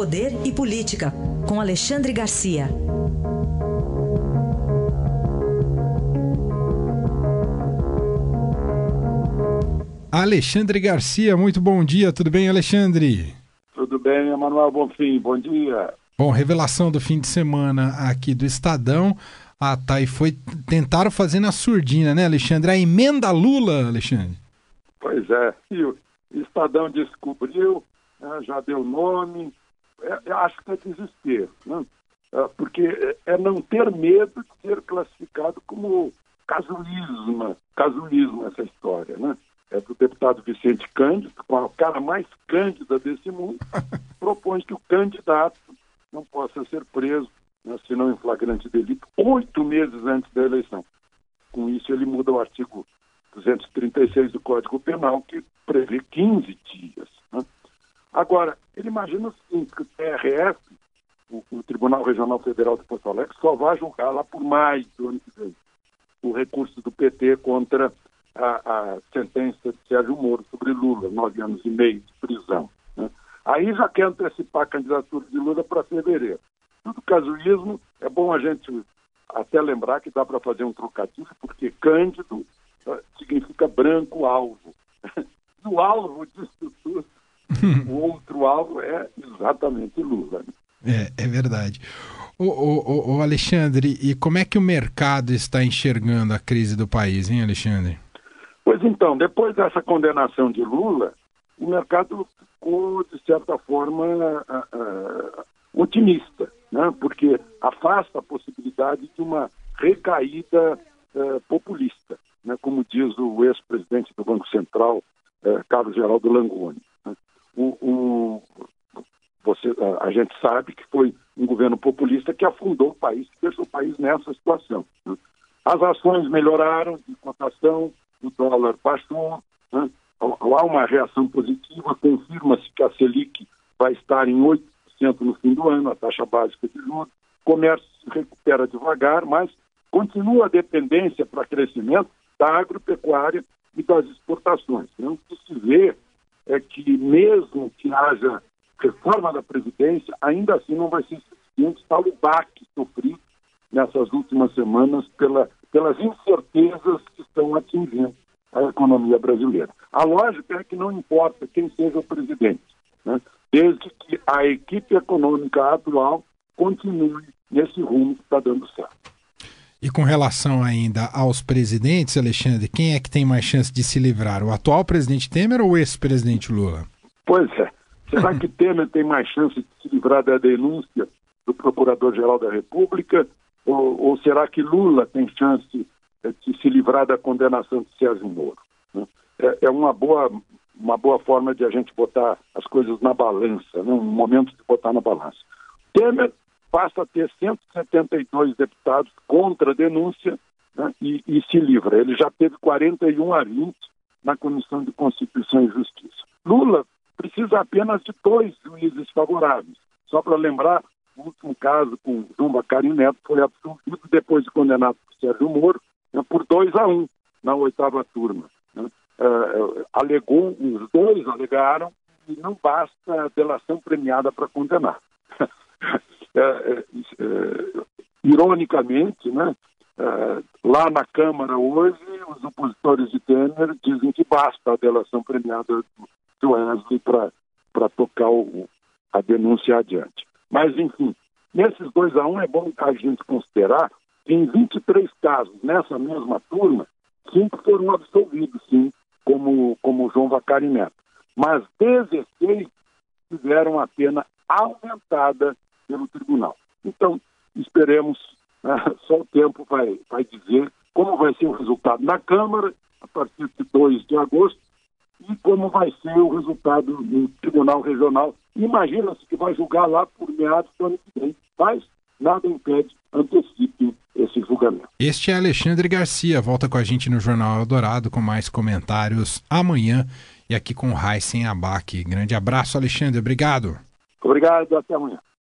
Poder e Política, com Alexandre Garcia. Alexandre Garcia, muito bom dia, tudo bem, Alexandre? Tudo bem, Emanuel Bonfim, bom dia. Bom, revelação do fim de semana aqui do Estadão. Ah, tá, e foi. Tentaram fazer na surdina, né, Alexandre? A emenda Lula, Alexandre. Pois é, e o Estadão descobriu, né, já deu nome, é, acho que é desespero, né? É, porque é não ter medo de ser classificado como casuísmo, casuísmo essa história, né? É do deputado Vicente Cândido, com a cara mais cândida desse mundo, propõe que o candidato não possa ser preso, né, se não em flagrante delito, oito meses antes da eleição. Com isso, ele muda o artigo 236 do Código Penal, que prevê 15 dias. Né? Agora, ele imagina o seguinte, que o TRF, o, o, Tribunal Regional Federal de Porto Alegre, só vai julgar lá por mais do ano que vem o recurso do PT contra a, a sentença de Sérgio Moro sobre Lula, nove anos e meio de prisão. Né? Aí já quer antecipar a candidatura de Lula para fevereiro. Tudo casuísmo, é bom a gente até lembrar que dá para fazer um trocadilho, porque Cândido uh, significa branco alvo. o alvo disso tudo o outro alvo é exatamente Lula. É, é verdade. O, o, o, Alexandre, e como é que o mercado está enxergando a crise do país, hein, Alexandre? Pois então, depois dessa condenação de Lula, o mercado ficou, de certa forma, uh, uh, otimista, né? porque afasta a possibilidade de uma recaída uh, populista, né? como diz o ex-presidente do Banco Central, Carlos Geraldo Langoni o, o, você, a, gente sabe que foi um governo populista que afundou o país, que deixou o país nessa situação. Né? As ações melhoraram de cotação, o dólar baixou, né? há uma reação positiva, confirma-se que a Selic vai estar em 8% no fim do ano, a taxa básica de juros, o comércio se recupera devagar, mas continua a dependência para crescimento da agropecuária e das exportações. Então, o que se vê é que mesmo que haja reforma da Previdência, ainda assim não vai ser suficiente tal o baque sofrido nessas últimas semanas pela, pelas incertezas que estão atingindo a economia brasileira. A lógica é que não importa quem seja o presidente, né? desde que a equipe econômica atual continue nesse rumo que está dando certo. E com relação ainda aos presidentes, Alexandre, quem é que tem mais chance de se livrar? O atual presidente Temer ou o ex-presidente Lula? Pois é. Será que Temer tem mais chance de se livrar da denúncia do Procurador-Geral da República? Ou, ou, será que Lula tem chance de se livrar da condenação de Sérgio Moro? Né? É, é uma, boa, uma boa forma de a gente botar as coisas na balança, né? um momento de botar na balança. Temer passa a ter 172 deputados contra a denúncia né, e, e, se livra. Ele já teve 41 a 20 na Comissão de Constituição e Justiça. Lula precisa apenas de dois juízes favoráveis. Só para lembrar, o último caso com João Bacarim Neto foi absolvido depois de condenado por Sérgio Moro né, por 2 a 1 um, na oitava turma. Né. Uh, alegou, os dois alegaram que não basta delação premiada para condenar. É, é, é, ironicamente, né, é, lá na Câmara hoje, os opositores de Temer dizem que basta a delação premiada do Wesley para tocar o, a denúncia adiante. Mas, enfim, nesses dois a um é bom a gente considerar que em 23 casos, nessa mesma turma, cinco foram absolvidos, sim, como, como João Vacari Neto. Mas 16 tiveram a pena aumentada pelo tribunal. Então, esperemos, né, só o tempo vai, vai dizer como vai ser o resultado na Câmara, a partir de 2 de agosto, e como vai ser o resultado no Tribunal Regional. Imagina-se que vai julgar lá por meados do ano que vem, mas nada impede, antecipe esse julgamento. Este é Alexandre Garcia, volta com a gente no Jornal Eldorado com mais comentários amanhã e aqui com Raíssen Abac. Grande abraço, Alexandre, obrigado. Obrigado, até amanhã.